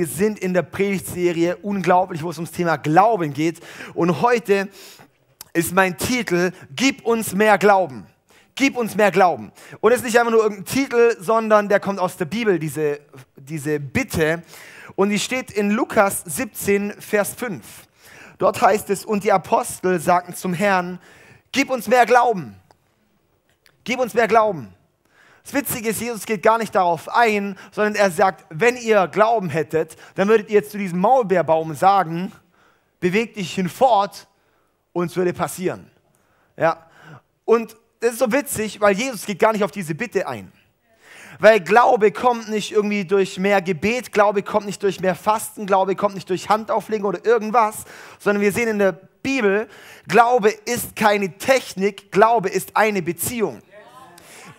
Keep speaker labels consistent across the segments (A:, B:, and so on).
A: Wir sind in der Predigtserie Unglaublich, wo es ums Thema Glauben geht. Und heute ist mein Titel Gib uns mehr Glauben. Gib uns mehr Glauben. Und es ist nicht einfach nur irgendein Titel, sondern der kommt aus der Bibel, diese, diese Bitte. Und die steht in Lukas 17, Vers 5. Dort heißt es, und die Apostel sagten zum Herrn, gib uns mehr Glauben. Gib uns mehr Glauben. Das Witzige ist, Jesus geht gar nicht darauf ein, sondern er sagt, wenn ihr Glauben hättet, dann würdet ihr zu diesem Maulbeerbaum sagen, beweg dich hinfort und es würde passieren. Ja. Und das ist so witzig, weil Jesus geht gar nicht auf diese Bitte ein. Weil Glaube kommt nicht irgendwie durch mehr Gebet, Glaube kommt nicht durch mehr Fasten, Glaube kommt nicht durch Handauflegen oder irgendwas, sondern wir sehen in der Bibel, Glaube ist keine Technik, Glaube ist eine Beziehung.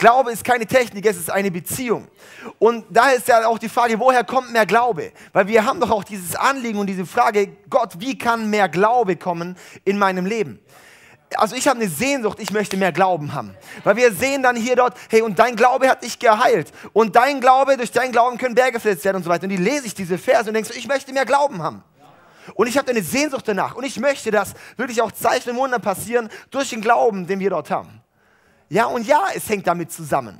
A: Glaube ist keine Technik, es ist eine Beziehung. Und da ist ja auch die Frage, woher kommt mehr Glaube? Weil wir haben doch auch dieses Anliegen und diese Frage, Gott, wie kann mehr Glaube kommen in meinem Leben? also ich habe eine Sehnsucht, ich möchte mehr Glauben haben. Weil wir sehen dann hier dort, hey, und dein Glaube hat dich geheilt. Und dein Glaube, durch deinen Glauben können Berge versetzt werden und so weiter. Und die lese ich diese Verse und denke so, ich möchte mehr Glauben haben. Und ich habe eine Sehnsucht danach. Und ich möchte, dass wirklich auch Zeichen und Wunder passieren durch den Glauben, den wir dort haben. Ja, und ja, es hängt damit zusammen.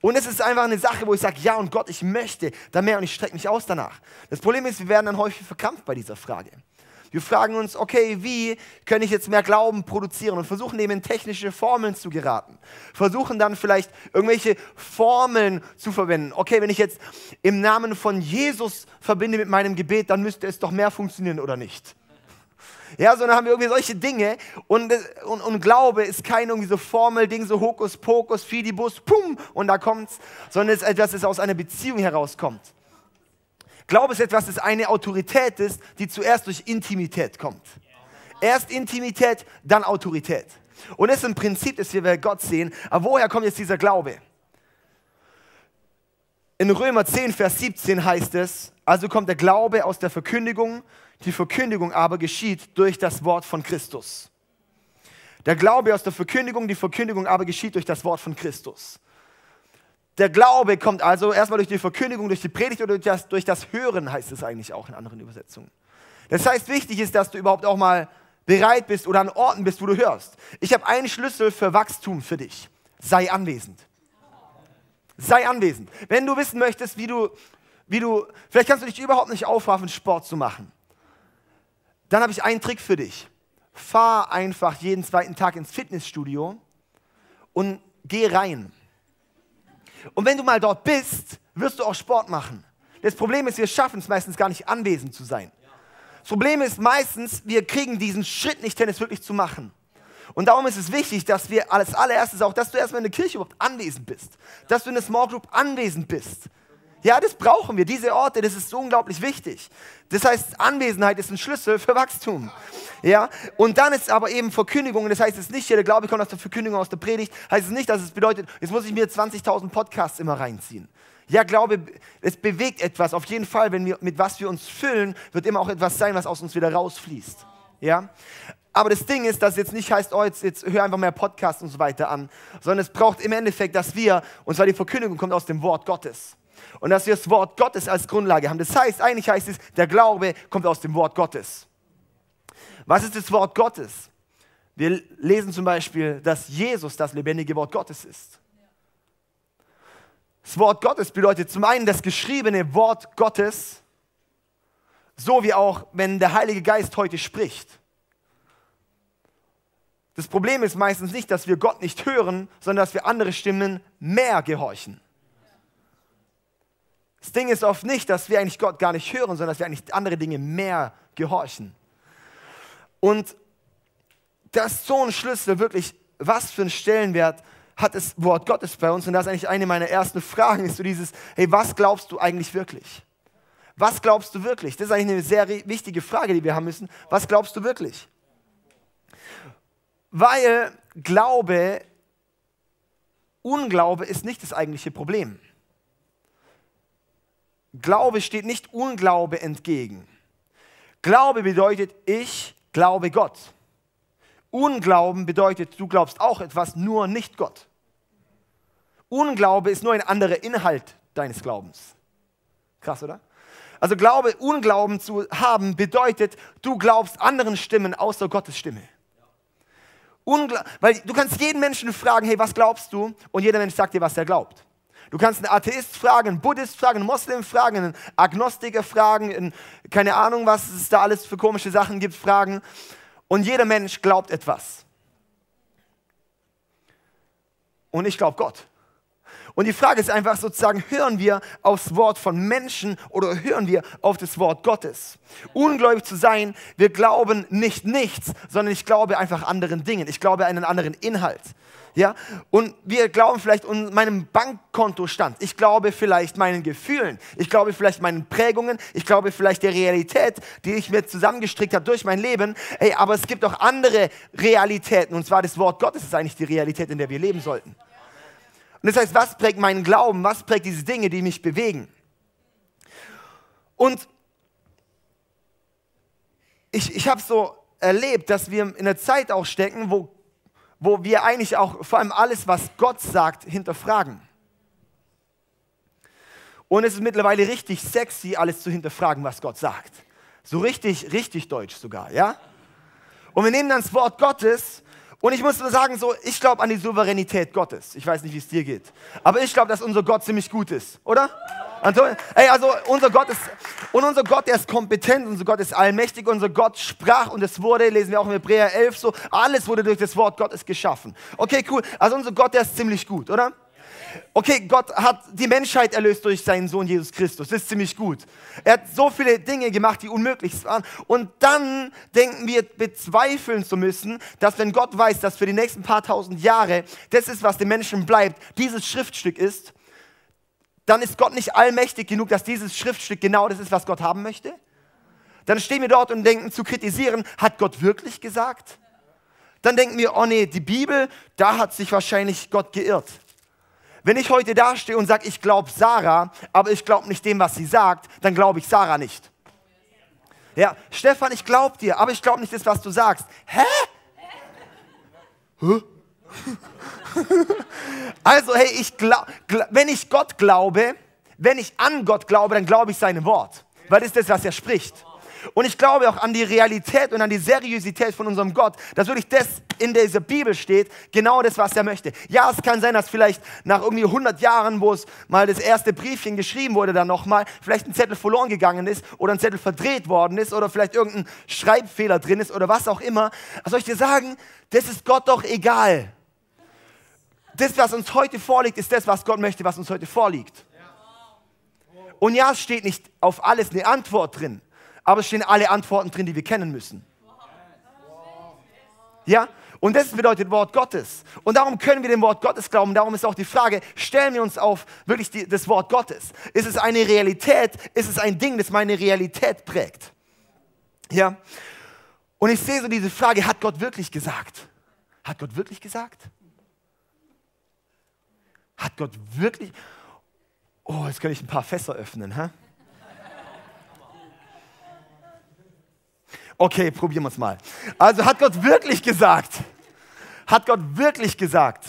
A: Und es ist einfach eine Sache, wo ich sage, ja und Gott, ich möchte da mehr und ich strecke mich aus danach. Das Problem ist, wir werden dann häufig verkrampft bei dieser Frage. Wir fragen uns, okay, wie kann ich jetzt mehr Glauben produzieren und versuchen eben in technische Formeln zu geraten. Versuchen dann vielleicht irgendwelche Formeln zu verwenden. Okay, wenn ich jetzt im Namen von Jesus verbinde mit meinem Gebet, dann müsste es doch mehr funktionieren oder nicht? Ja, sondern haben wir irgendwie solche Dinge und, und, und Glaube ist kein irgendwie so Formelding, so Hokuspokus, Fidibus, pum, und da kommt's, sondern es ist etwas, das aus einer Beziehung herauskommt. Glaube ist etwas, das eine Autorität ist, die zuerst durch Intimität kommt. Erst Intimität, dann Autorität. Und das ist ein Prinzip, das wir bei Gott sehen. Aber woher kommt jetzt dieser Glaube? In Römer 10, Vers 17 heißt es, also kommt der Glaube aus der Verkündigung die Verkündigung aber geschieht durch das Wort von Christus. Der Glaube aus der Verkündigung, die Verkündigung aber geschieht durch das Wort von Christus. Der Glaube kommt also erstmal durch die Verkündigung, durch die Predigt oder durch das, durch das Hören, heißt es eigentlich auch in anderen Übersetzungen. Das heißt, wichtig ist, dass du überhaupt auch mal bereit bist oder an Orten bist, wo du hörst. Ich habe einen Schlüssel für Wachstum für dich. Sei anwesend. Sei anwesend. Wenn du wissen möchtest, wie du, wie du, vielleicht kannst du dich überhaupt nicht aufraffen, Sport zu machen. Dann habe ich einen Trick für dich. Fahr einfach jeden zweiten Tag ins Fitnessstudio und geh rein. Und wenn du mal dort bist, wirst du auch Sport machen. Das Problem ist, wir schaffen es meistens gar nicht anwesend zu sein. Das Problem ist meistens, wir kriegen diesen Schritt nicht es wirklich zu machen. Und darum ist es wichtig, dass wir als allererstes auch, dass du erstmal in der Kirche überhaupt anwesend bist. Dass du in der Small Group anwesend bist. Ja, das brauchen wir, diese Orte, das ist so unglaublich wichtig. Das heißt, Anwesenheit ist ein Schlüssel für Wachstum. Ja, und dann ist aber eben Verkündigung, das heißt es nicht, der Glaube kommt aus der Verkündigung, aus der Predigt, heißt es nicht, dass es bedeutet, jetzt muss ich mir 20.000 Podcasts immer reinziehen. Ja, Glaube, es bewegt etwas. Auf jeden Fall, wenn wir, mit was wir uns füllen, wird immer auch etwas sein, was aus uns wieder rausfließt. Ja? Aber das Ding ist, dass es jetzt nicht heißt, oh, jetzt, jetzt hör einfach mehr Podcasts und so weiter an, sondern es braucht im Endeffekt, dass wir, und zwar die Verkündigung kommt aus dem Wort Gottes und dass wir das Wort Gottes als Grundlage haben. Das heißt, eigentlich heißt es, der Glaube kommt aus dem Wort Gottes. Was ist das Wort Gottes? Wir lesen zum Beispiel, dass Jesus das lebendige Wort Gottes ist. Das Wort Gottes bedeutet zum einen das geschriebene Wort Gottes, so wie auch wenn der Heilige Geist heute spricht. Das Problem ist meistens nicht, dass wir Gott nicht hören, sondern dass wir andere Stimmen mehr gehorchen. Das Ding ist oft nicht, dass wir eigentlich Gott gar nicht hören, sondern dass wir eigentlich andere Dinge mehr gehorchen. Und das ist so ein Schlüssel, wirklich, was für einen Stellenwert hat das Wort Gottes bei uns? Und das ist eigentlich eine meiner ersten Fragen, ist so dieses, hey, was glaubst du eigentlich wirklich? Was glaubst du wirklich? Das ist eigentlich eine sehr wichtige Frage, die wir haben müssen. Was glaubst du wirklich? Weil Glaube, Unglaube ist nicht das eigentliche Problem. Glaube steht nicht Unglaube entgegen. Glaube bedeutet, ich glaube Gott. Unglauben bedeutet, du glaubst auch etwas, nur nicht Gott. Unglaube ist nur ein anderer Inhalt deines Glaubens. Krass, oder? Also Glaube, Unglauben zu haben, bedeutet, du glaubst anderen Stimmen außer Gottes Stimme. Ungla Weil du kannst jeden Menschen fragen, hey, was glaubst du? Und jeder Mensch sagt dir, was er glaubt. Du kannst einen Atheist fragen, einen Buddhist fragen, einen Moslem fragen, einen Agnostiker fragen, einen, keine Ahnung, was es da alles für komische Sachen gibt, fragen. Und jeder Mensch glaubt etwas. Und ich glaube Gott. Und die Frage ist einfach sozusagen, hören wir aufs Wort von Menschen oder hören wir auf das Wort Gottes? Ungläubig zu sein, wir glauben nicht nichts, sondern ich glaube einfach anderen Dingen. Ich glaube einen anderen Inhalt. Ja? Und wir glauben vielleicht meinem Bankkontostand. Ich glaube vielleicht meinen Gefühlen. Ich glaube vielleicht meinen Prägungen. Ich glaube vielleicht der Realität, die ich mir zusammengestrickt habe durch mein Leben. Ey, aber es gibt auch andere Realitäten. Und zwar das Wort Gottes ist eigentlich die Realität, in der wir leben sollten. Und das heißt, was prägt meinen Glauben? Was prägt diese Dinge, die mich bewegen? Und ich, ich habe so erlebt, dass wir in einer Zeit auch stecken, wo, wo wir eigentlich auch vor allem alles, was Gott sagt, hinterfragen. Und es ist mittlerweile richtig sexy, alles zu hinterfragen, was Gott sagt. So richtig, richtig deutsch sogar, ja? Und wir nehmen dann das Wort Gottes und ich muss nur sagen, so, ich glaube an die Souveränität Gottes. Ich weiß nicht, wie es dir geht. Aber ich glaube, dass unser Gott ziemlich gut ist, oder? Ey, also unser Gott ist, und unser Gott, der ist kompetent, unser Gott ist allmächtig, unser Gott sprach und es wurde, lesen wir auch in Hebräer 11 so, alles wurde durch das Wort Gottes geschaffen. Okay, cool. Also unser Gott, der ist ziemlich gut, oder? Okay, Gott hat die Menschheit erlöst durch seinen Sohn Jesus Christus. Das ist ziemlich gut. Er hat so viele Dinge gemacht, die unmöglich waren. Und dann denken wir, bezweifeln zu müssen, dass wenn Gott weiß, dass für die nächsten paar tausend Jahre das ist, was den Menschen bleibt, dieses Schriftstück ist, dann ist Gott nicht allmächtig genug, dass dieses Schriftstück genau das ist, was Gott haben möchte. Dann stehen wir dort und denken zu kritisieren, hat Gott wirklich gesagt? Dann denken wir, oh nee, die Bibel, da hat sich wahrscheinlich Gott geirrt. Wenn ich heute dastehe und sage, ich glaube Sarah, aber ich glaube nicht dem, was sie sagt, dann glaube ich Sarah nicht. Ja, Stefan, ich glaube dir, aber ich glaube nicht das, was du sagst. Hä? Hä? also, hey, ich glaub, wenn ich Gott glaube, wenn ich an Gott glaube, dann glaube ich seinem Wort, weil das ist das, was er spricht. Und ich glaube auch an die Realität und an die Seriosität von unserem Gott, dass wirklich das in dieser Bibel steht, genau das, was er möchte. Ja, es kann sein, dass vielleicht nach irgendwie 100 Jahren, wo es mal das erste Briefchen geschrieben wurde, dann nochmal, vielleicht ein Zettel verloren gegangen ist oder ein Zettel verdreht worden ist oder vielleicht irgendein Schreibfehler drin ist oder was auch immer. Was soll ich dir sagen? Das ist Gott doch egal. Das, was uns heute vorliegt, ist das, was Gott möchte, was uns heute vorliegt. Und ja, es steht nicht auf alles eine Antwort drin aber es stehen alle Antworten drin, die wir kennen müssen. Ja? Und das bedeutet Wort Gottes. Und darum können wir dem Wort Gottes glauben. Darum ist auch die Frage, stellen wir uns auf wirklich die, das Wort Gottes. Ist es eine Realität? Ist es ein Ding, das meine Realität prägt? Ja? Und ich sehe so diese Frage, hat Gott wirklich gesagt? Hat Gott wirklich gesagt? Hat Gott wirklich? Oh, jetzt kann ich ein paar Fässer öffnen. Hä? Okay, probieren wir es mal. Also hat Gott wirklich gesagt, hat Gott wirklich gesagt,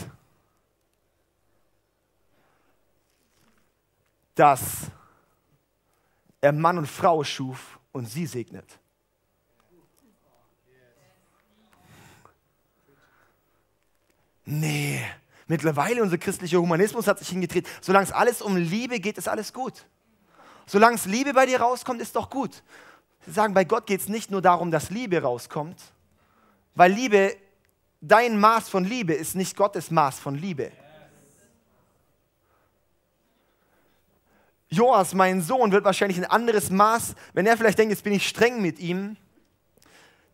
A: dass er Mann und Frau schuf und sie segnet. Nee, mittlerweile unser christlicher Humanismus hat sich hingedreht. Solange es alles um Liebe geht, ist alles gut. Solange es Liebe bei dir rauskommt, ist doch gut. Sie sagen, bei Gott geht es nicht nur darum, dass Liebe rauskommt, weil Liebe, dein Maß von Liebe ist nicht Gottes Maß von Liebe. Joas, mein Sohn, wird wahrscheinlich ein anderes Maß, wenn er vielleicht denkt, jetzt bin ich streng mit ihm,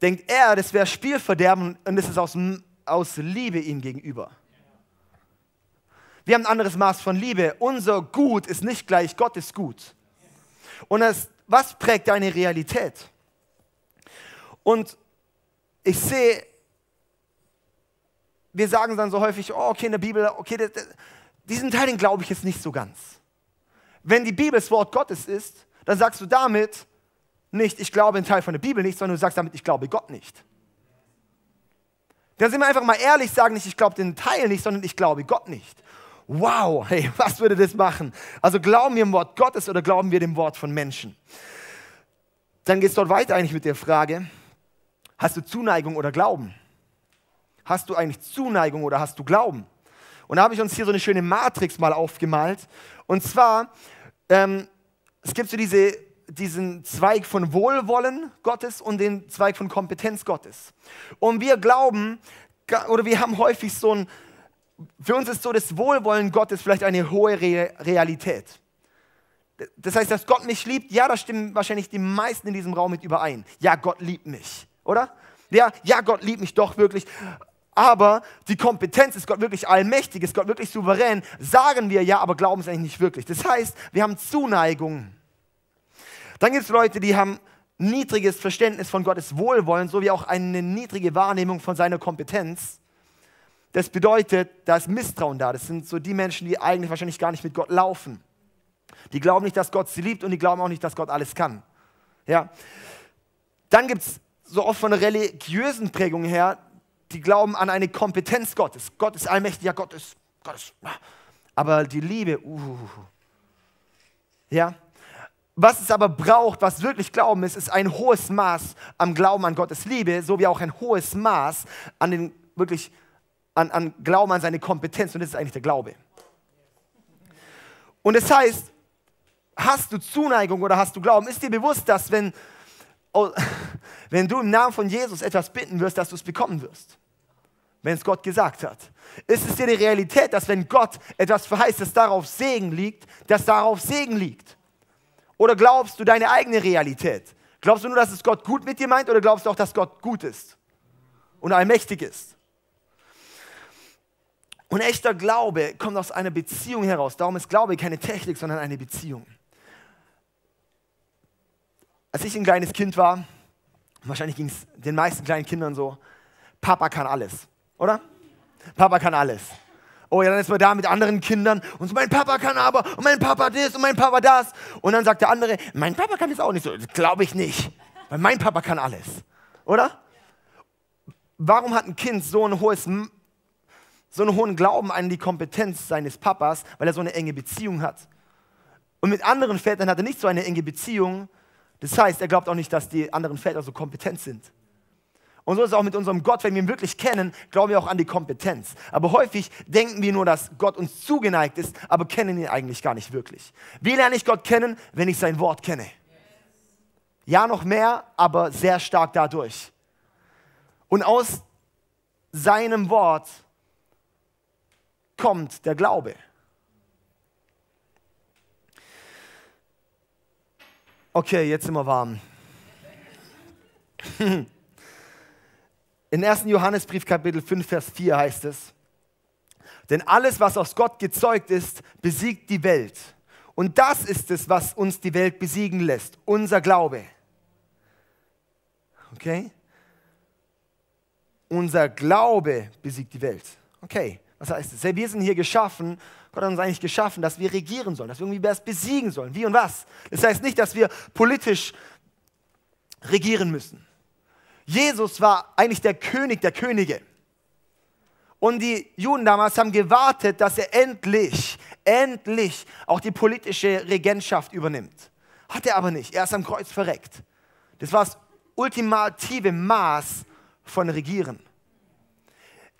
A: denkt er, das wäre Spielverderben und das ist aus, aus Liebe ihm gegenüber. Wir haben ein anderes Maß von Liebe. Unser Gut ist nicht gleich Gottes Gut. Und das, was prägt deine Realität? Und ich sehe, wir sagen dann so häufig, oh, okay, in der Bibel, okay, das, das, diesen Teil, den glaube ich jetzt nicht so ganz. Wenn die Bibel das Wort Gottes ist, dann sagst du damit nicht, ich glaube einen Teil von der Bibel nicht, sondern du sagst damit, ich glaube Gott nicht. Dann sind wir einfach mal ehrlich, sagen nicht, ich glaube den Teil nicht, sondern ich glaube Gott nicht. Wow, hey, was würde das machen? Also glauben wir im Wort Gottes oder glauben wir dem Wort von Menschen? Dann geht es dort weiter eigentlich mit der Frage, hast du Zuneigung oder Glauben? Hast du eigentlich Zuneigung oder hast du Glauben? Und da habe ich uns hier so eine schöne Matrix mal aufgemalt. Und zwar, ähm, es gibt so diese, diesen Zweig von Wohlwollen Gottes und den Zweig von Kompetenz Gottes. Und wir glauben, oder wir haben häufig so ein, für uns ist so das Wohlwollen Gottes vielleicht eine hohe Re Realität. Das heißt, dass Gott mich liebt, ja, da stimmen wahrscheinlich die meisten in diesem Raum mit überein. Ja, Gott liebt mich, oder? Ja, ja, Gott liebt mich doch wirklich. Aber die Kompetenz ist Gott wirklich allmächtig, ist Gott wirklich souverän. Sagen wir ja, aber glauben es eigentlich nicht wirklich. Das heißt, wir haben Zuneigung. Dann gibt es Leute, die haben niedriges Verständnis von Gottes Wohlwollen, sowie auch eine niedrige Wahrnehmung von seiner Kompetenz. Das bedeutet, da ist Misstrauen da. Das sind so die Menschen, die eigentlich wahrscheinlich gar nicht mit Gott laufen. Die glauben nicht, dass Gott sie liebt und die glauben auch nicht, dass Gott alles kann. Ja. Dann gibt es so oft von religiösen Prägung her, die glauben an eine Kompetenz Gottes. Gott ist allmächtig, ja, Gott ist, Gott ist. Aber die Liebe, uh. Ja. Was es aber braucht, was wirklich Glauben ist, ist ein hohes Maß am Glauben an Gottes Liebe, sowie auch ein hohes Maß an den wirklich an, an Glauben an seine Kompetenz. Und das ist eigentlich der Glaube. Und das heißt, hast du Zuneigung oder hast du Glauben? Ist dir bewusst, dass wenn, oh, wenn du im Namen von Jesus etwas bitten wirst, dass du es bekommen wirst? Wenn es Gott gesagt hat. Ist es dir die Realität, dass wenn Gott etwas verheißt, dass darauf Segen liegt, dass darauf Segen liegt? Oder glaubst du deine eigene Realität? Glaubst du nur, dass es Gott gut mit dir meint oder glaubst du auch, dass Gott gut ist und allmächtig ist? Und echter Glaube kommt aus einer Beziehung heraus. Darum ist Glaube keine Technik, sondern eine Beziehung. Als ich ein kleines Kind war, wahrscheinlich ging es den meisten kleinen Kindern so, Papa kann alles, oder? Papa kann alles. Oh ja, dann ist man da mit anderen Kindern und so, mein Papa kann aber und mein Papa das und mein Papa das. Und dann sagt der andere, mein Papa kann das auch nicht so. Glaube ich nicht, weil mein Papa kann alles, oder? Warum hat ein Kind so ein hohes so einen hohen Glauben an die Kompetenz seines Papas, weil er so eine enge Beziehung hat. Und mit anderen Vätern hat er nicht so eine enge Beziehung. Das heißt, er glaubt auch nicht, dass die anderen Väter so kompetent sind. Und so ist es auch mit unserem Gott, wenn wir ihn wirklich kennen, glauben wir auch an die Kompetenz. Aber häufig denken wir nur, dass Gott uns zugeneigt ist, aber kennen ihn eigentlich gar nicht wirklich. Wie lerne ich Gott kennen, wenn ich sein Wort kenne? Ja, noch mehr, aber sehr stark dadurch. Und aus seinem Wort kommt der Glaube. Okay, jetzt sind wir warm. In 1. Johannesbrief Kapitel 5, Vers 4 heißt es, denn alles, was aus Gott gezeugt ist, besiegt die Welt. Und das ist es, was uns die Welt besiegen lässt, unser Glaube. Okay? Unser Glaube besiegt die Welt. Okay. Was heißt? Wir sind hier geschaffen, Gott hat uns eigentlich geschaffen, dass wir regieren sollen, dass wir irgendwie was besiegen sollen. Wie und was? Das heißt nicht, dass wir politisch regieren müssen. Jesus war eigentlich der König der Könige. Und die Juden damals haben gewartet, dass er endlich, endlich auch die politische Regentschaft übernimmt. Hat er aber nicht. Er ist am Kreuz verreckt. Das war das ultimative Maß von Regieren.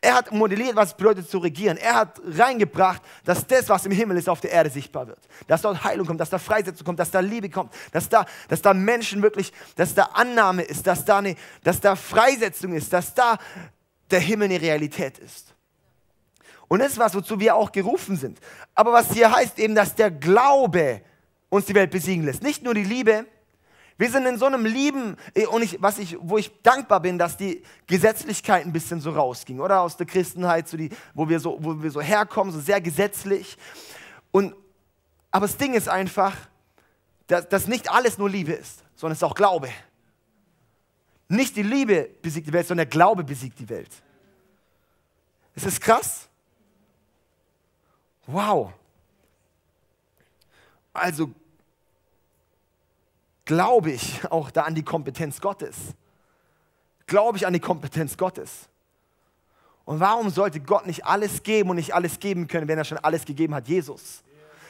A: Er hat modelliert, was es bedeutet zu regieren. Er hat reingebracht, dass das, was im Himmel ist, auf der Erde sichtbar wird. Dass dort Heilung kommt, dass da Freisetzung kommt, dass da Liebe kommt, dass da, dass da Menschen wirklich, dass da Annahme ist, dass da, eine, dass da Freisetzung ist, dass da der Himmel eine Realität ist. Und das ist was, wozu wir auch gerufen sind. Aber was hier heißt eben, dass der Glaube uns die Welt besiegen lässt. Nicht nur die Liebe, wir sind in so einem Lieben, äh, und ich, was ich, wo ich dankbar bin, dass die Gesetzlichkeit ein bisschen so rausging, oder? Aus der Christenheit, so die, wo, wir so, wo wir so herkommen, so sehr gesetzlich. Und, aber das Ding ist einfach, dass, dass nicht alles nur Liebe ist, sondern es ist auch Glaube. Nicht die Liebe besiegt die Welt, sondern der Glaube besiegt die Welt. Ist das krass? Wow. Also glaube ich auch da an die Kompetenz Gottes. Glaube ich an die Kompetenz Gottes. Und warum sollte Gott nicht alles geben und nicht alles geben können, wenn er schon alles gegeben hat, Jesus?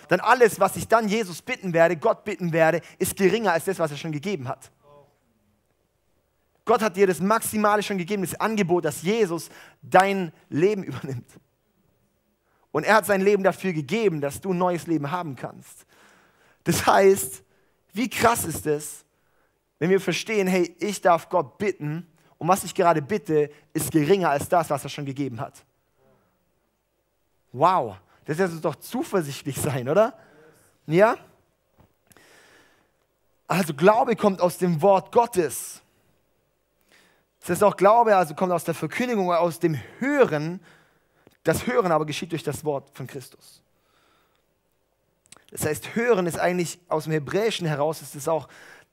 A: Dann alles, was ich dann Jesus bitten werde, Gott bitten werde, ist geringer als das, was er schon gegeben hat. Gott hat dir das Maximale schon gegeben, das Angebot, dass Jesus dein Leben übernimmt. Und er hat sein Leben dafür gegeben, dass du ein neues Leben haben kannst. Das heißt, wie krass ist es, wenn wir verstehen, hey, ich darf Gott bitten und was ich gerade bitte, ist geringer als das, was er schon gegeben hat. Wow, das lässt doch zuversichtlich sein, oder? Ja? Also Glaube kommt aus dem Wort Gottes. Das ist auch Glaube, also kommt aus der Verkündigung, aus dem Hören. Das Hören aber geschieht durch das Wort von Christus. Das heißt, Hören ist eigentlich aus dem Hebräischen heraus, ist es auch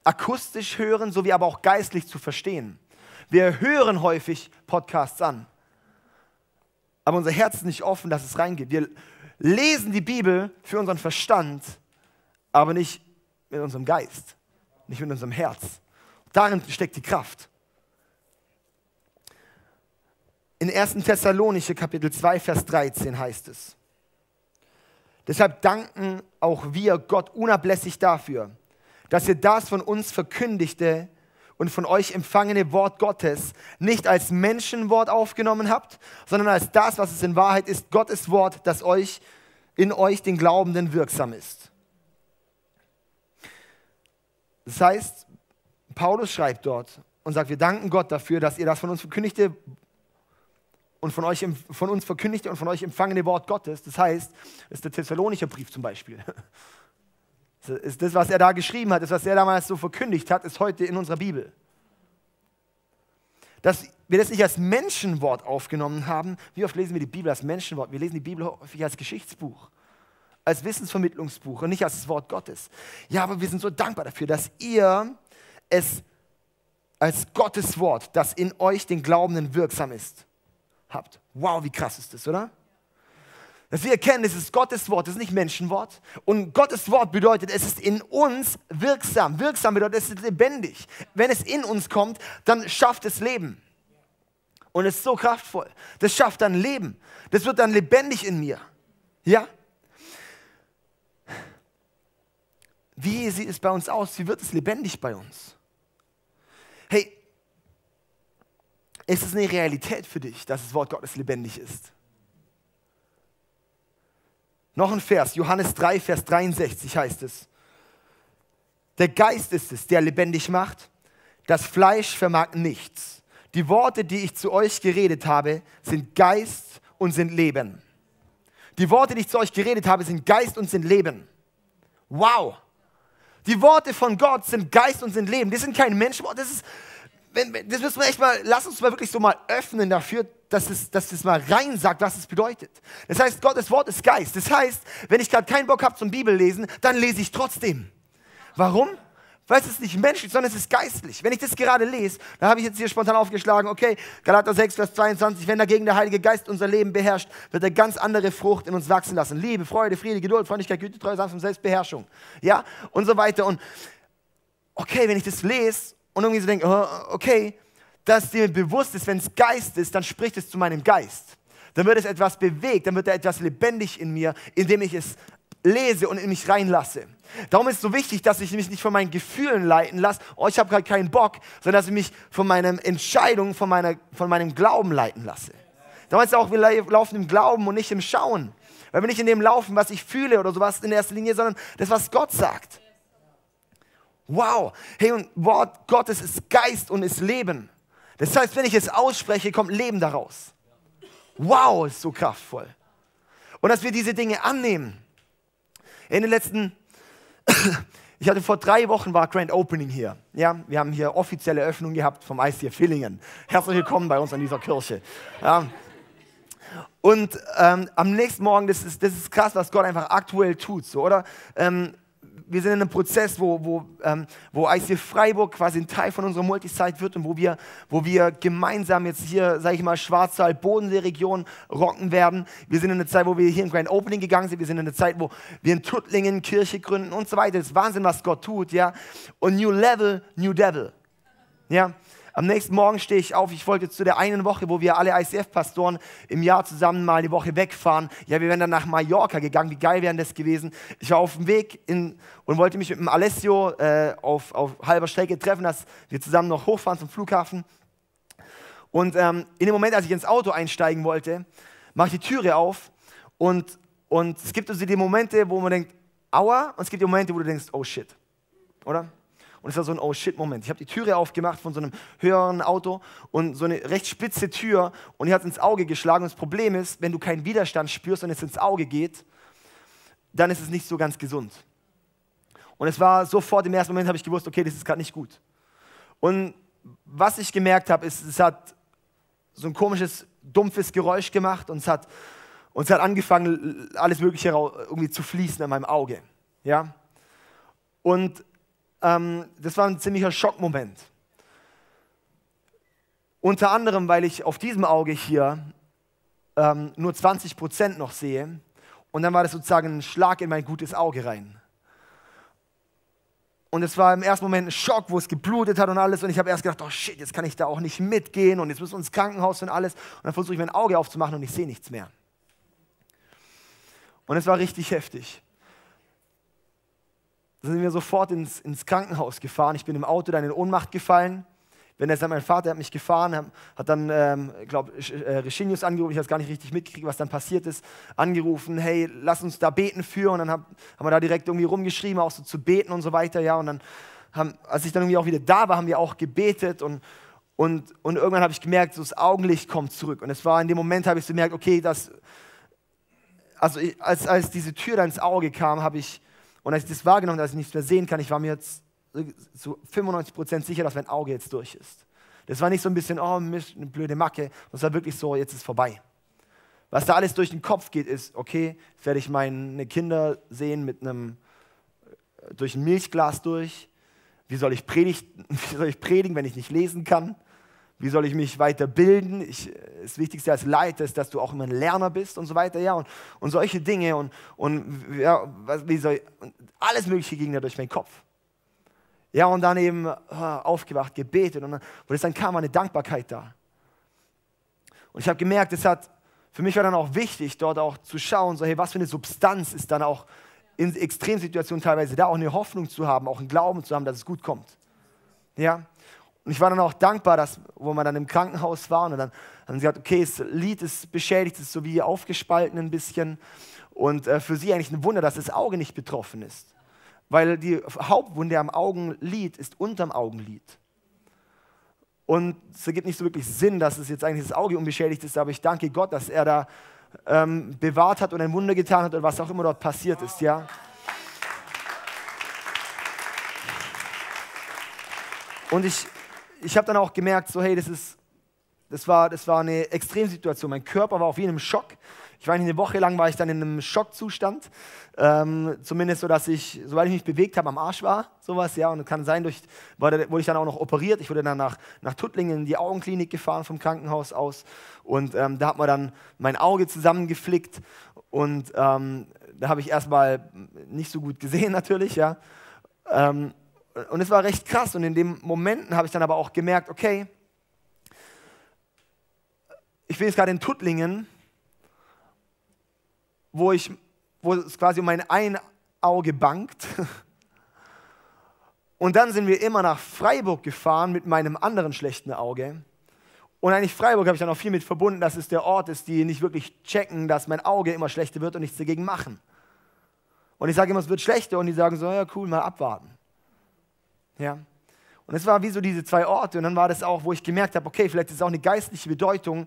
A: akustisch hören, sowie aber auch geistlich zu verstehen. Wir hören häufig Podcasts an, aber unser Herz ist nicht offen, dass es reingeht. Wir lesen die Bibel für unseren Verstand, aber nicht mit unserem Geist, nicht mit unserem Herz. Darin steckt die Kraft. In 1. Thessalonicher Kapitel 2, Vers 13 heißt es, Deshalb danken auch wir Gott unablässig dafür, dass ihr das von uns verkündigte und von euch empfangene Wort Gottes nicht als Menschenwort aufgenommen habt, sondern als das, was es in Wahrheit ist, Gottes Wort, das euch in euch den Glaubenden wirksam ist. Das heißt, Paulus schreibt dort und sagt, wir danken Gott dafür, dass ihr das von uns verkündigte und von, euch, von uns verkündigte und von euch empfangene Wort Gottes. Das heißt, das ist der Thessalonicher Brief zum Beispiel. Das ist das, was er da geschrieben hat, das, was er damals so verkündigt hat, ist heute in unserer Bibel. Dass wir das nicht als Menschenwort aufgenommen haben. Wie oft lesen wir die Bibel als Menschenwort? Wir lesen die Bibel häufig als Geschichtsbuch, als Wissensvermittlungsbuch und nicht als das Wort Gottes. Ja, aber wir sind so dankbar dafür, dass ihr es als Gottes Wort, das in euch den Glaubenden wirksam ist, habt. Wow, wie krass ist das, oder? Dass wir erkennen, es ist Gottes Wort, es ist nicht Menschenwort. Und Gottes Wort bedeutet, es ist in uns wirksam. Wirksam bedeutet, es ist lebendig. Wenn es in uns kommt, dann schafft es Leben. Und es ist so kraftvoll. Das schafft dann Leben. Das wird dann lebendig in mir. Ja? Wie sieht es bei uns aus? Wie wird es lebendig bei uns? Hey, ist es eine Realität für dich, dass das Wort Gottes lebendig ist? Noch ein Vers, Johannes 3, Vers 63 heißt es. Der Geist ist es, der lebendig macht. Das Fleisch vermag nichts. Die Worte, die ich zu euch geredet habe, sind Geist und sind Leben. Die Worte, die ich zu euch geredet habe, sind Geist und sind Leben. Wow! Die Worte von Gott sind Geist und sind Leben. Die sind kein Menschenwort. Das ist, das müssen wir echt mal, lass uns mal wirklich so mal öffnen dafür, dass es, dass es mal rein sagt, was es bedeutet. Das heißt, Gottes Wort ist Geist. Das heißt, wenn ich gerade keinen Bock habe zum Bibellesen, dann lese ich trotzdem. Warum? Weil es ist nicht menschlich, sondern es ist geistlich. Wenn ich das gerade lese, dann habe ich jetzt hier spontan aufgeschlagen, okay, Galater 6, Vers 22, wenn dagegen der Heilige Geist unser Leben beherrscht, wird er ganz andere Frucht in uns wachsen lassen. Liebe, Freude, Friede, Geduld, Freundlichkeit, Güte, Treue, Sanftmut, Selbstbeherrschung. Ja, und so weiter. Und okay, wenn ich das lese und irgendwie so denke, oh, okay, dass dir bewusst ist, wenn es Geist ist, dann spricht es zu meinem Geist. Dann wird es etwas bewegt, dann wird da etwas lebendig in mir, indem ich es lese und in mich reinlasse. Darum ist es so wichtig, dass ich mich nicht von meinen Gefühlen leiten lasse, oh, ich habe gerade keinen Bock, sondern dass ich mich von meinen Entscheidungen, von, meiner, von meinem Glauben leiten lasse. Darum ist es auch, wir laufen im Glauben und nicht im Schauen. Weil wir nicht in dem laufen, was ich fühle oder sowas in erster Linie, sondern das, was Gott sagt. Wow. Hey, und Wort Gottes ist Geist und ist Leben. Das heißt, wenn ich es ausspreche, kommt Leben daraus. Wow, ist so kraftvoll. Und dass wir diese Dinge annehmen. In den letzten, ich hatte vor drei Wochen war Grand Opening hier. Ja, wir haben hier offizielle Öffnung gehabt vom ICF Villingen. Herzlich willkommen bei uns an dieser Kirche. Ja. Und ähm, am nächsten Morgen, das ist, das ist krass, was Gott einfach aktuell tut, so, oder? Ähm, wir sind in einem Prozess, wo, wo, ähm, wo ICF Freiburg quasi ein Teil von unserer Multisite wird und wo wir, wo wir gemeinsam jetzt hier, sage ich mal, Schwarzwald, Bodensee-Region rocken werden. Wir sind in einer Zeit, wo wir hier im Grand Opening gegangen sind. Wir sind in einer Zeit, wo wir in Tuttlingen Kirche gründen und so weiter. Das ist Wahnsinn, was Gott tut, ja. Und New Level, New Devil. Ja. Am nächsten Morgen stehe ich auf. Ich wollte zu der einen Woche, wo wir alle ICF-Pastoren im Jahr zusammen mal eine Woche wegfahren. Ja, wir wären dann nach Mallorca gegangen. Wie geil wäre das gewesen? Ich war auf dem Weg in, und wollte mich mit dem Alessio äh, auf, auf halber Strecke treffen, dass wir zusammen noch hochfahren zum Flughafen. Und ähm, in dem Moment, als ich ins Auto einsteigen wollte, mache ich die Türe auf und, und es gibt also die Momente, wo man denkt, aua, und es gibt die Momente, wo du denkst, oh shit, oder? Und es war so ein Oh shit-Moment. Ich habe die Türe aufgemacht von so einem höheren Auto und so eine recht spitze Tür und die hat ins Auge geschlagen. Und das Problem ist, wenn du keinen Widerstand spürst und es ins Auge geht, dann ist es nicht so ganz gesund. Und es war sofort im ersten Moment, habe ich gewusst, okay, das ist gerade nicht gut. Und was ich gemerkt habe, ist, es hat so ein komisches, dumpfes Geräusch gemacht und es hat, und es hat angefangen, alles Mögliche irgendwie zu fließen in meinem Auge. Ja? Und ähm, das war ein ziemlicher Schockmoment. Unter anderem, weil ich auf diesem Auge hier ähm, nur 20 Prozent noch sehe. Und dann war das sozusagen ein Schlag in mein gutes Auge rein. Und es war im ersten Moment ein Schock, wo es geblutet hat und alles. Und ich habe erst gedacht, oh shit, jetzt kann ich da auch nicht mitgehen und jetzt müssen wir ins Krankenhaus und alles. Und dann versuche ich mein Auge aufzumachen und ich sehe nichts mehr. Und es war richtig heftig. Sind wir sofort ins, ins Krankenhaus gefahren. Ich bin im Auto dann in Ohnmacht gefallen. Wenn er mein Vater hat mich gefahren, hat dann, ähm, ich glaube, äh, Reginius angerufen, ich habe es gar nicht richtig mitgekriegt, was dann passiert ist, angerufen, hey, lass uns da beten für. Und dann hab, haben wir da direkt irgendwie rumgeschrieben, auch so zu beten und so weiter, ja. Und dann, haben, als ich dann irgendwie auch wieder da war, haben wir auch gebetet und, und, und irgendwann habe ich gemerkt, so das Augenlicht kommt zurück. Und es war in dem Moment, habe ich so gemerkt, okay, das, also als, als diese Tür dann ins Auge kam, habe ich, und als ich das wahrgenommen habe, dass ich nichts mehr sehen kann, ich war mir jetzt zu 95% sicher, dass mein Auge jetzt durch ist. Das war nicht so ein bisschen, oh Mist, eine blöde Macke, das war wirklich so, jetzt ist vorbei. Was da alles durch den Kopf geht, ist, okay, jetzt werde ich meine Kinder sehen mit einem, äh, durch ein Milchglas durch. Wie soll ich, predigt, wie soll ich predigen, wenn ich nicht lesen kann? Wie soll ich mich weiterbilden? Ich, das Wichtigste als Leiter ist, dass du auch immer ein Lerner bist und so weiter. Ja, und, und solche Dinge und, und ja, wie soll ich, alles Mögliche ging da durch meinen Kopf. Ja, und dann eben ah, aufgewacht, gebetet und, dann, und es dann kam eine Dankbarkeit da. Und ich habe gemerkt, es hat, für mich war dann auch wichtig, dort auch zu schauen, so, hey, was für eine Substanz ist dann auch in Extremsituationen teilweise da, auch eine Hoffnung zu haben, auch einen Glauben zu haben, dass es gut kommt. Ja, und ich war dann auch dankbar, dass, wo man dann im Krankenhaus war und dann haben sie gesagt, okay, das Lied ist beschädigt, es ist so wie aufgespalten ein bisschen. Und äh, für sie eigentlich ein Wunder, dass das Auge nicht betroffen ist. Weil die Hauptwunde am Augenlid ist unterm Augenlid. Und es ergibt nicht so wirklich Sinn, dass es jetzt eigentlich das Auge unbeschädigt ist, aber ich danke Gott, dass er da ähm, bewahrt hat und ein Wunder getan hat oder was auch immer dort passiert ist, ja. Und ich, ich habe dann auch gemerkt, so hey, das ist, das war, das war eine Extremsituation. Mein Körper war auf jeden Schock. Ich war eine Woche lang war ich dann in einem Schockzustand, ähm, zumindest so, dass ich, sobald ich mich bewegt habe, am Arsch war, sowas, ja. Und kann sein, durch, wurde, ich dann auch noch operiert. Ich wurde dann nach, nach Tuttlingen in die Augenklinik gefahren vom Krankenhaus aus und ähm, da hat man dann mein Auge zusammengeflickt und ähm, da habe ich erstmal nicht so gut gesehen natürlich, ja. Und es war recht krass und in den Momenten habe ich dann aber auch gemerkt, okay, ich bin jetzt gerade in Tuttlingen wo, ich, wo es quasi um mein ein Auge bangt. Und dann sind wir immer nach Freiburg gefahren mit meinem anderen schlechten Auge. Und eigentlich Freiburg habe ich dann auch viel mit verbunden, dass es der Ort ist, die nicht wirklich checken, dass mein Auge immer schlechter wird und nichts dagegen machen. Und ich sage immer, es wird schlechter und die sagen so, ja cool, mal abwarten. Ja. Und es war wie so diese zwei Orte und dann war das auch, wo ich gemerkt habe, okay, vielleicht ist es auch eine geistliche Bedeutung,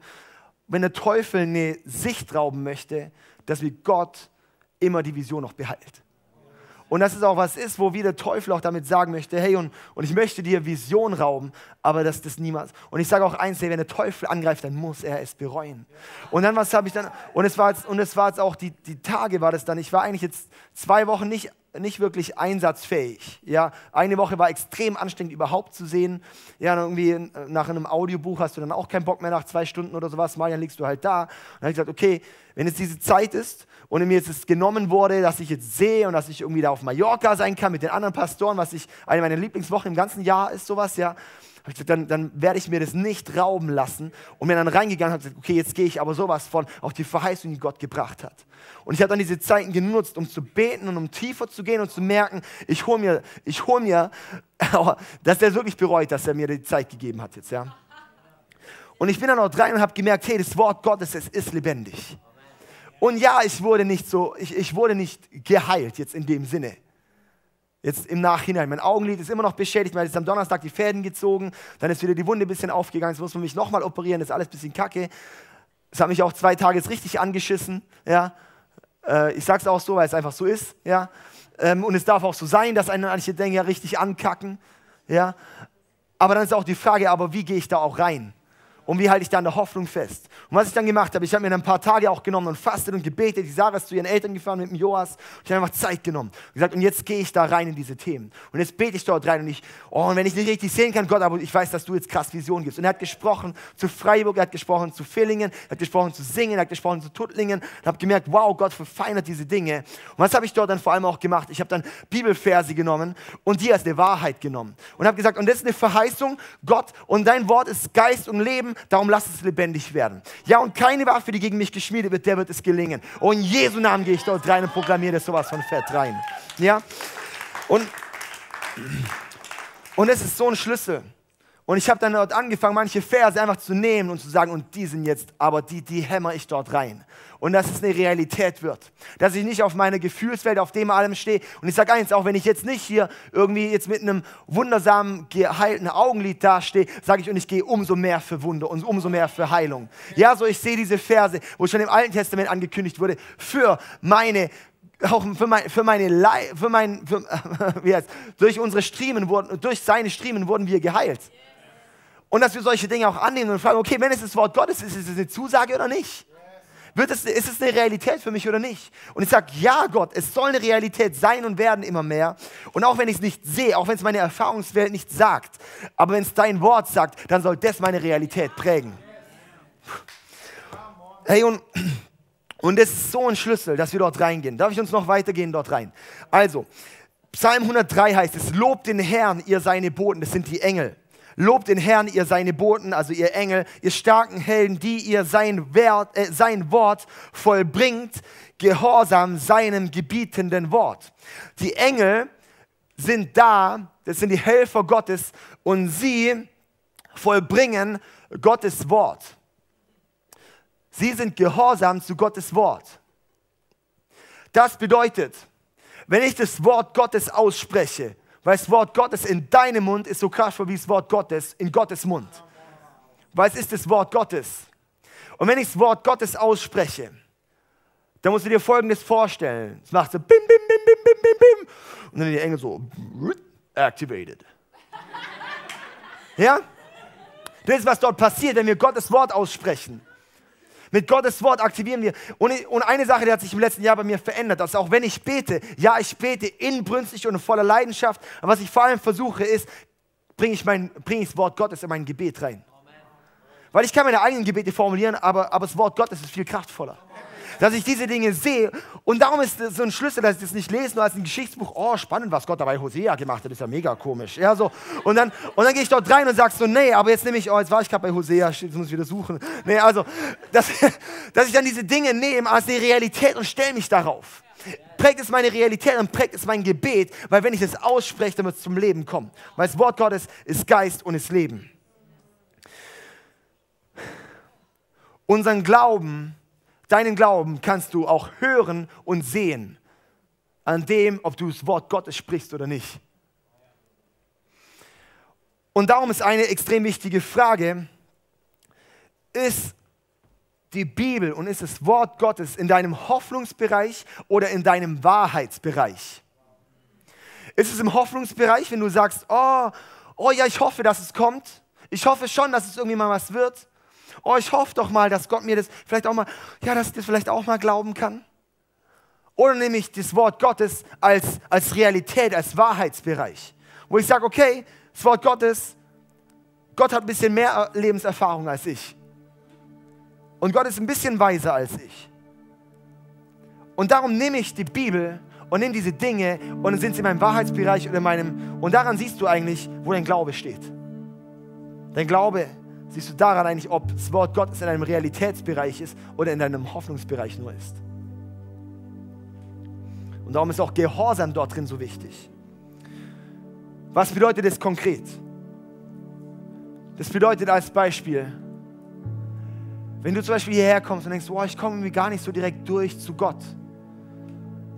A: wenn der Teufel eine Sicht rauben möchte, dass wir Gott immer die Vision noch behalten. Und dass es auch was ist, wo wir der Teufel auch damit sagen möchte, hey, und, und ich möchte dir Vision rauben, aber dass das niemals. Und ich sage auch eins, hey, wenn der Teufel angreift, dann muss er es bereuen. Und dann, was habe ich dann, und es war jetzt, und es war jetzt auch, die, die Tage war das dann, ich war eigentlich jetzt zwei Wochen nicht nicht wirklich einsatzfähig. Ja, eine Woche war extrem anstrengend überhaupt zu sehen. Ja, irgendwie nach einem Audiobuch hast du dann auch keinen Bock mehr nach zwei Stunden oder sowas. Mal dann liegst du halt da. Und dann habe ich gesagt, okay, wenn jetzt diese Zeit ist und mir jetzt genommen wurde, dass ich jetzt sehe und dass ich irgendwie da auf Mallorca sein kann mit den anderen Pastoren, was ich eine meiner Lieblingswochen im ganzen Jahr ist, sowas, ja, habe dann, dann werde ich mir das nicht rauben lassen. Und bin dann reingegangen und gesagt, okay, jetzt gehe ich aber sowas von auf die Verheißung, die Gott gebracht hat. Und ich habe dann diese Zeiten genutzt, um zu beten und um tiefer zu gehen und zu merken, ich hole mir, ich hole mir, dass er wirklich bereut, dass er mir die Zeit gegeben hat jetzt, ja. Und ich bin dann auch rein und habe gemerkt, hey, das Wort Gottes, es ist lebendig. Und ja, ich wurde nicht so, ich, ich wurde nicht geheilt jetzt in dem Sinne. Jetzt im Nachhinein. Mein Augenlid ist immer noch beschädigt, weil jetzt am Donnerstag die Fäden gezogen, dann ist wieder die Wunde ein bisschen aufgegangen, jetzt muss man mich nochmal operieren, das ist alles ein bisschen kacke. Es hat mich auch zwei Tage jetzt richtig angeschissen, ja. Äh, ich sag's auch so, weil es einfach so ist, ja. Ähm, und es darf auch so sein, dass einen manche Dinge ja richtig ankacken, ja. Aber dann ist auch die Frage, aber wie gehe ich da auch rein? Und wie halte ich da an der Hoffnung fest? Und was ich dann gemacht habe, ich habe mir ein paar Tage auch genommen und fastet und gebetet. Die Sarah ist zu ihren Eltern gefahren mit dem Joas. Ich habe einfach Zeit genommen und gesagt, und jetzt gehe ich da rein in diese Themen. Und jetzt bete ich dort rein und ich, oh, und wenn ich nicht richtig sehen kann, Gott, aber ich weiß, dass du jetzt krass Vision gibst. Und er hat gesprochen zu Freiburg, er hat gesprochen zu Villingen, er hat gesprochen zu Singen, er hat gesprochen zu Tuttlingen. Und habe gemerkt, wow, Gott verfeinert diese Dinge. Und was habe ich dort dann vor allem auch gemacht? Ich habe dann Bibelverse genommen und die als eine Wahrheit genommen. Und habe gesagt, und das ist eine Verheißung, Gott, und dein Wort ist Geist und Leben darum lass es lebendig werden. Ja, und keine Waffe, die gegen mich geschmiedet wird, der wird es gelingen. Und in Jesu Namen gehe ich dort rein und proklamiere das sowas von fett rein. Ja, und, und es ist so ein Schlüssel. Und ich habe dann dort angefangen, manche Verse einfach zu nehmen und zu sagen, und die sind jetzt, aber die, die hämmer ich dort rein. Und dass es eine Realität wird. Dass ich nicht auf meine Gefühlswelt, auf dem allem stehe. Und ich sage eins, auch wenn ich jetzt nicht hier irgendwie jetzt mit einem wundersamen, geheilten Augenlid dastehe, sage ich, und ich gehe umso mehr für Wunder und umso mehr für Heilung. Ja, so ich sehe diese Verse, wo schon im Alten Testament angekündigt wurde, für meine auch für, mein, für meine Leid, für mein, für, wie heißt, durch unsere Striemen wurden, durch seine Striemen wurden wir geheilt. Und dass wir solche Dinge auch annehmen und fragen, okay, wenn es das Wort Gottes ist, ist es eine Zusage oder nicht? Wird es, ist es eine Realität für mich oder nicht? Und ich sage, ja Gott, es soll eine Realität sein und werden immer mehr. Und auch wenn ich es nicht sehe, auch wenn es meine Erfahrungswelt nicht sagt, aber wenn es dein Wort sagt, dann soll das meine Realität prägen. Hey, und, und das ist so ein Schlüssel, dass wir dort reingehen. Darf ich uns noch weitergehen dort rein? Also, Psalm 103 heißt es, lobt den Herrn, ihr seine Boten, das sind die Engel. Lobt den Herrn, ihr seine Boten, also ihr Engel, ihr starken Helden, die ihr sein, Wert, äh, sein Wort vollbringt, gehorsam seinem gebietenden Wort. Die Engel sind da, das sind die Helfer Gottes und sie vollbringen Gottes Wort. Sie sind gehorsam zu Gottes Wort. Das bedeutet, wenn ich das Wort Gottes ausspreche, weil das Wort Gottes in deinem Mund ist so kraftvoll wie das Wort Gottes in Gottes Mund. Weil es ist das Wort Gottes. Und wenn ich das Wort Gottes ausspreche, dann musst du dir Folgendes vorstellen. Es macht so bim, bim, bim, bim, bim, bim, bim. Und dann die Engel so activated. Ja? Das ist, was dort passiert, wenn wir Gottes Wort aussprechen. Mit Gottes Wort aktivieren wir. Und, und eine Sache, die hat sich im letzten Jahr bei mir verändert, dass auch wenn ich bete, ja, ich bete inbrünstig und voller Leidenschaft, aber was ich vor allem versuche, ist, bringe ich, mein, bring ich das Wort Gottes in mein Gebet rein. Weil ich kann meine eigenen Gebete formulieren, aber, aber das Wort Gottes ist viel kraftvoller dass ich diese Dinge sehe. Und darum ist so ein Schlüssel, dass ich das nicht lese, nur als ein Geschichtsbuch. Oh, spannend, was Gott dabei Hosea gemacht hat, ist ja mega komisch. Ja, so. Und dann, und dann gehe ich dort rein und sage so, nee, aber jetzt nehme ich, oh, jetzt war ich gerade bei Hosea, jetzt muss ich wieder suchen. Nee, also, dass, dass ich dann diese Dinge nehme als eine Realität und stelle mich darauf. Prägt es meine Realität und prägt es mein Gebet, weil wenn ich es ausspreche, dann wird es zum Leben kommen. Weil das Wort Gottes ist Geist und ist Leben. Unseren Glauben Deinen Glauben kannst du auch hören und sehen an dem, ob du das Wort Gottes sprichst oder nicht. Und darum ist eine extrem wichtige Frage, ist die Bibel und ist das Wort Gottes in deinem Hoffnungsbereich oder in deinem Wahrheitsbereich? Ist es im Hoffnungsbereich, wenn du sagst, oh, oh ja, ich hoffe, dass es kommt. Ich hoffe schon, dass es irgendwie mal was wird oh, ich hoffe doch mal, dass Gott mir das vielleicht auch mal, ja, dass ich das vielleicht auch mal glauben kann. Oder nehme ich das Wort Gottes als, als Realität, als Wahrheitsbereich, wo ich sage, okay, das Wort Gottes, Gott hat ein bisschen mehr Lebenserfahrung als ich. Und Gott ist ein bisschen weiser als ich. Und darum nehme ich die Bibel und nehme diese Dinge und dann sind sie in meinem Wahrheitsbereich oder in meinem. Und daran siehst du eigentlich, wo dein Glaube steht. Dein Glaube siehst du daran eigentlich, ob das Wort Gottes in einem Realitätsbereich ist oder in deinem Hoffnungsbereich nur ist. Und darum ist auch Gehorsam dort drin so wichtig. Was bedeutet das konkret? Das bedeutet als Beispiel, wenn du zum Beispiel hierher kommst und denkst, oh, ich komme irgendwie gar nicht so direkt durch zu Gott,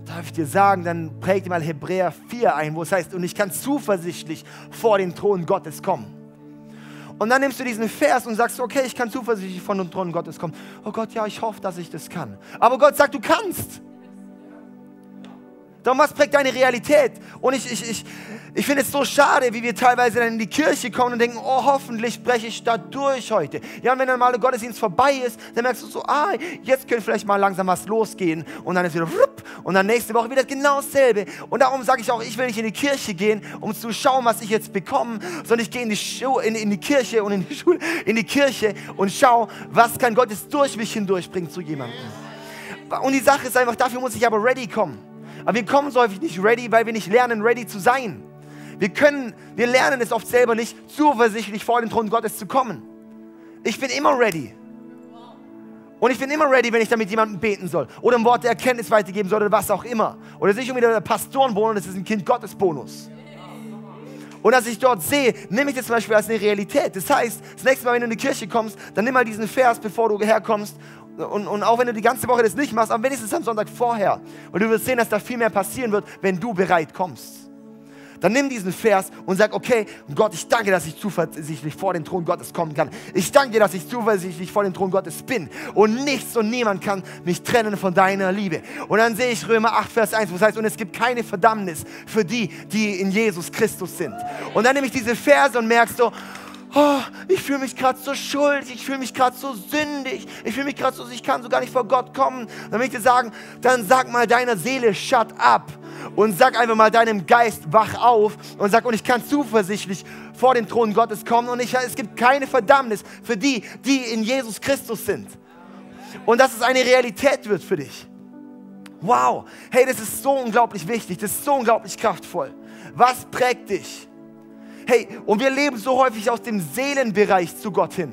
A: darf ich dir sagen, dann prägt dir mal Hebräer 4 ein, wo es heißt, und ich kann zuversichtlich vor den Thron Gottes kommen. Und dann nimmst du diesen Vers und sagst, okay, ich kann zuversichtlich vor den Thron Gottes kommen. Oh Gott, ja, ich hoffe, dass ich das kann. Aber Gott sagt, du kannst. Darum, was prägt deine Realität? Und ich, ich, ich, ich finde es so schade, wie wir teilweise dann in die Kirche kommen und denken, oh, hoffentlich breche ich da durch heute. Ja, und wenn dann mal der Gottesdienst vorbei ist, dann merkst du so, ah, jetzt könnte vielleicht mal langsam was losgehen. Und dann ist wieder, und dann nächste Woche wieder genau dasselbe. Und darum sage ich auch, ich will nicht in die Kirche gehen, um zu schauen, was ich jetzt bekomme, sondern ich gehe in die, in, in die Kirche und in die Schule, in die Kirche und schaue, was kann Gott jetzt durch mich hindurchbringen zu jemandem. Und die Sache ist einfach, dafür muss ich aber ready kommen. Aber wir kommen so häufig nicht ready, weil wir nicht lernen, ready zu sein. Wir können, wir lernen es oft selber nicht, zuversichtlich vor den Thron Gottes zu kommen. Ich bin immer ready. Und ich bin immer ready, wenn ich damit jemandem beten soll oder ein Wort der Erkenntnis weitergeben soll oder was auch immer. Oder sich um wieder der Pastoren wohnen, das ist ein Kind Gottes Bonus. Und als ich dort sehe, nehme ich das zum Beispiel als eine Realität. Das heißt, das nächste Mal, wenn du in die Kirche kommst, dann nimm mal diesen Vers, bevor du herkommst. Und, und auch wenn du die ganze Woche das nicht machst, aber wenigstens am Sonntag vorher. Und du wirst sehen, dass da viel mehr passieren wird, wenn du bereit kommst dann nimm diesen Vers und sag, okay, Gott, ich danke, dass ich zuversichtlich vor den Thron Gottes kommen kann. Ich danke dir, dass ich zuversichtlich vor den Thron Gottes bin. Und nichts und niemand kann mich trennen von deiner Liebe. Und dann sehe ich Römer 8, Vers 1, wo es heißt, und es gibt keine Verdammnis für die, die in Jesus Christus sind. Und dann nehme ich diese Verse und merkst so, oh, ich fühle mich gerade so schuldig, ich fühle mich gerade so sündig, ich fühle mich gerade so, ich kann so gar nicht vor Gott kommen. Dann will ich dir sagen, dann sag mal deiner Seele, shut up und sag einfach mal deinem Geist, wach auf und sag, und ich kann zuversichtlich vor den Thron Gottes kommen und ich, es gibt keine Verdammnis für die, die in Jesus Christus sind. Und dass es eine Realität wird für dich. Wow, hey, das ist so unglaublich wichtig, das ist so unglaublich kraftvoll. Was prägt dich? Hey, und wir leben so häufig aus dem Seelenbereich zu Gott hin.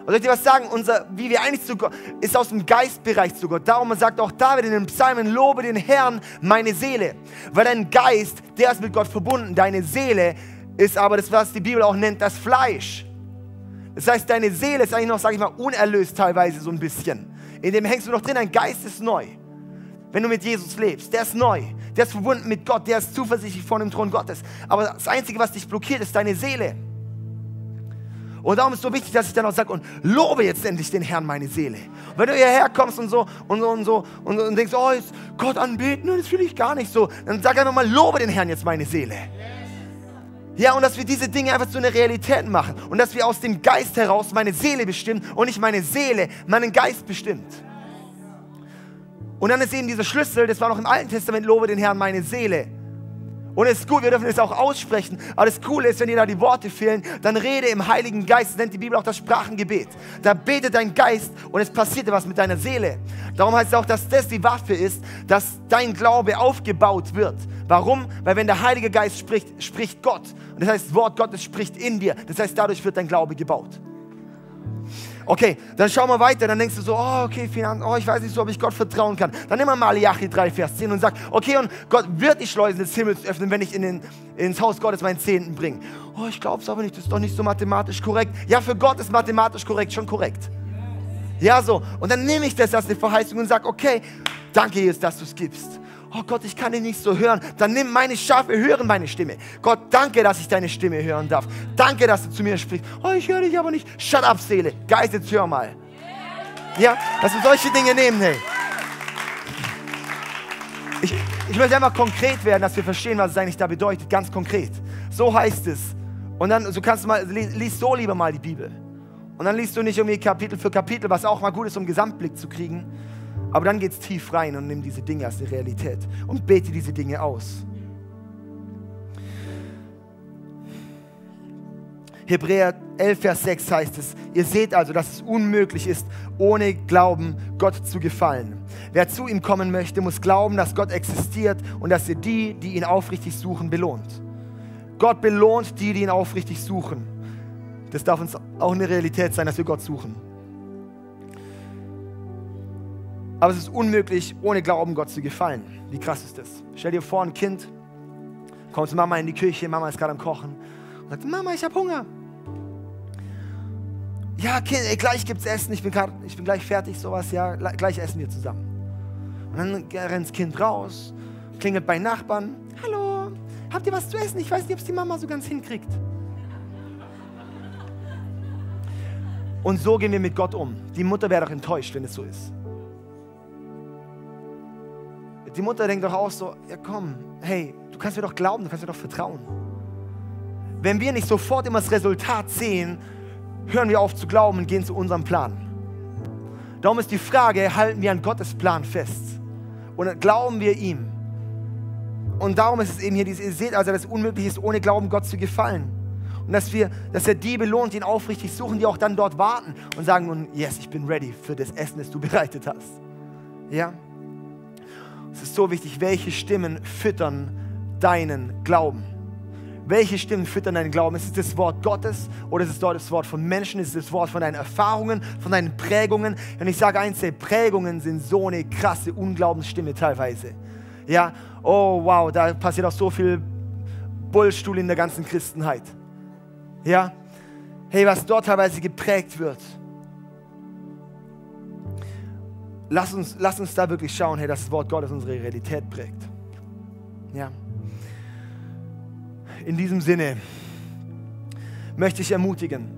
A: Und soll ich dir was sagen? Unser, wie wir eigentlich zu Gott, ist aus dem Geistbereich zu Gott. Darum sagt auch David in den Psalmen, lobe den Herrn, meine Seele. Weil dein Geist, der ist mit Gott verbunden. Deine Seele ist aber das, was die Bibel auch nennt, das Fleisch. Das heißt, deine Seele ist eigentlich noch, sage ich mal, unerlöst teilweise so ein bisschen. In dem hängst du noch drin, dein Geist ist neu. Wenn du mit Jesus lebst, der ist neu. Der ist verbunden mit Gott, der ist zuversichtlich vor dem Thron Gottes. Aber das Einzige, was dich blockiert, ist deine Seele. Und darum ist es so wichtig, dass ich dann auch sage, und lobe jetzt endlich den Herrn meine Seele. Und wenn du hierher kommst und so und so und so und, und denkst, oh, jetzt Gott anbeten, das fühle ich gar nicht so, dann sag einfach mal, lobe den Herrn jetzt meine Seele. Ja, und dass wir diese Dinge einfach zu einer Realität machen und dass wir aus dem Geist heraus meine Seele bestimmen und nicht meine Seele meinen Geist bestimmt. Und dann ist eben dieser Schlüssel, das war noch im Alten Testament, lobe den Herrn meine Seele. Und es ist gut, wir dürfen es auch aussprechen. Aber das Coole ist, wenn dir da die Worte fehlen, dann rede im Heiligen Geist. Das nennt die Bibel auch das Sprachengebet. Da betet dein Geist und es passiert etwas mit deiner Seele. Darum heißt es auch, dass das die Waffe ist, dass dein Glaube aufgebaut wird. Warum? Weil wenn der Heilige Geist spricht, spricht Gott. Und das heißt, das Wort Gottes spricht in dir. Das heißt, dadurch wird dein Glaube gebaut. Okay, dann schau mal weiter. Dann denkst du so, oh, okay, Finanz, oh, ich weiß nicht so, ob ich Gott vertrauen kann. Dann nimm mal Malachi 3, Vers 10 und sag, okay, und Gott wird die Schleusen des Himmels öffnen, wenn ich in den, ins Haus Gottes meinen Zehnten bringe. Oh, ich glaube es aber nicht, das ist doch nicht so mathematisch korrekt. Ja, für Gott ist mathematisch korrekt schon korrekt. Ja, so. Und dann nehme ich das als eine Verheißung und sage, okay, danke Jesus, dass du es gibst oh Gott, ich kann dich nicht so hören, dann nimm meine Schafe, hören meine Stimme. Gott, danke, dass ich deine Stimme hören darf. Danke, dass du zu mir sprichst. Oh, ich höre dich aber nicht. Shut up, Seele. Geist, jetzt hör mal. Ja, dass wir solche Dinge nehmen, hey. Ich, ich möchte einfach konkret werden, dass wir verstehen, was es eigentlich da bedeutet, ganz konkret. So heißt es. Und dann, so kannst du mal, liest so lieber mal die Bibel. Und dann liest du nicht irgendwie Kapitel für Kapitel, was auch mal gut ist, um Gesamtblick zu kriegen, aber dann geht es tief rein und nimm diese Dinge als die Realität und bete diese Dinge aus. Hebräer 11, Vers 6 heißt es, ihr seht also, dass es unmöglich ist, ohne Glauben Gott zu gefallen. Wer zu ihm kommen möchte, muss glauben, dass Gott existiert und dass er die, die ihn aufrichtig suchen, belohnt. Gott belohnt die, die ihn aufrichtig suchen. Das darf uns auch eine Realität sein, dass wir Gott suchen. Aber es ist unmöglich, ohne Glauben Gott zu gefallen. Wie krass ist das? Stell dir vor, ein Kind kommt zu Mama in die Küche, Mama ist gerade am Kochen und sagt, Mama, ich habe Hunger. Ja, Kind, ey, gleich gibt's Essen, ich bin, grad, ich bin gleich fertig, sowas, ja, gleich essen wir zusammen. Und dann rennt das Kind raus, klingelt bei Nachbarn, hallo, habt ihr was zu essen? Ich weiß nicht, ob es die Mama so ganz hinkriegt. Und so gehen wir mit Gott um. Die Mutter wäre doch enttäuscht, wenn es so ist. Die Mutter denkt doch auch so, ja komm, hey, du kannst mir doch glauben, du kannst mir doch vertrauen. Wenn wir nicht sofort immer das Resultat sehen, hören wir auf zu glauben und gehen zu unserem Plan. Darum ist die Frage, halten wir an Gottes Plan fest? Und glauben wir ihm? Und darum ist es eben hier, ihr seht also, dass es unmöglich ist, ohne Glauben Gott zu gefallen. Und dass, wir, dass er die belohnt, die ihn aufrichtig suchen, die auch dann dort warten und sagen, nun, yes, ich bin ready für das Essen, das du bereitet hast. Ja? Es ist so wichtig, welche Stimmen füttern deinen Glauben? Welche Stimmen füttern deinen Glauben? Ist es das Wort Gottes oder ist es dort das Wort von Menschen? Ist es das Wort von deinen Erfahrungen, von deinen Prägungen? Und ich sage eins, Prägungen sind so eine krasse Unglaubensstimme teilweise. Ja, oh wow, da passiert auch so viel Bullstuhl in der ganzen Christenheit. Ja, hey, was dort teilweise geprägt wird lass uns, lass uns da wirklich schauen, hey, dass das Wort Gottes unsere Realität prägt. Ja. In diesem Sinne möchte ich ermutigen.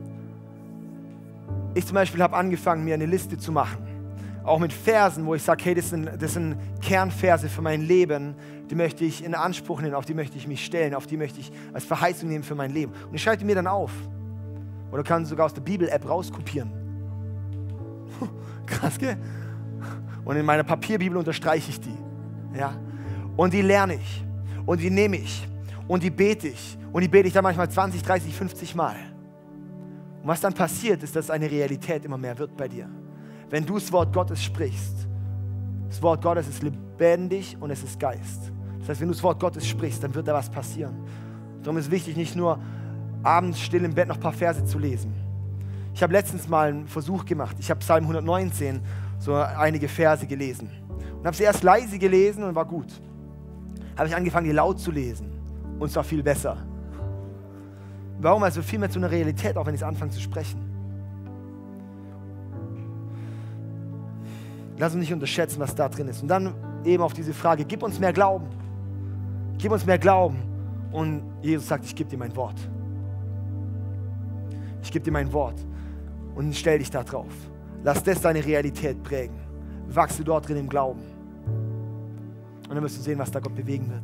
A: Ich zum Beispiel habe angefangen, mir eine Liste zu machen. Auch mit Versen, wo ich sage, hey, das sind, das sind Kernverse für mein Leben, die möchte ich in Anspruch nehmen, auf die möchte ich mich stellen, auf die möchte ich als Verheißung nehmen für mein Leben. Und ich schreibe die mir dann auf. Oder kann sogar aus der Bibel-App rauskopieren. Krass, gell? Und in meiner Papierbibel unterstreiche ich die. Ja? Und die lerne ich. Und die nehme ich. Und die bete ich. Und die bete ich dann manchmal 20, 30, 50 Mal. Und was dann passiert, ist, dass eine Realität immer mehr wird bei dir. Wenn du das Wort Gottes sprichst, das Wort Gottes ist lebendig und es ist Geist. Das heißt, wenn du das Wort Gottes sprichst, dann wird da was passieren. Darum ist wichtig, nicht nur abends still im Bett noch ein paar Verse zu lesen. Ich habe letztens mal einen Versuch gemacht. Ich habe Psalm 119 so einige Verse gelesen. Und habe sie erst leise gelesen und war gut. Habe ich angefangen, die laut zu lesen. Und es war viel besser. Warum? Also viel mehr zu einer Realität, auch wenn ich anfange zu sprechen. Lass uns nicht unterschätzen, was da drin ist. Und dann eben auf diese Frage, gib uns mehr Glauben. Gib uns mehr Glauben. Und Jesus sagt, ich gebe dir mein Wort. Ich gebe dir mein Wort. Und stell dich da drauf. Lass das deine Realität prägen. Wachse dort drin im Glauben. Und dann wirst du sehen, was da Gott bewegen wird.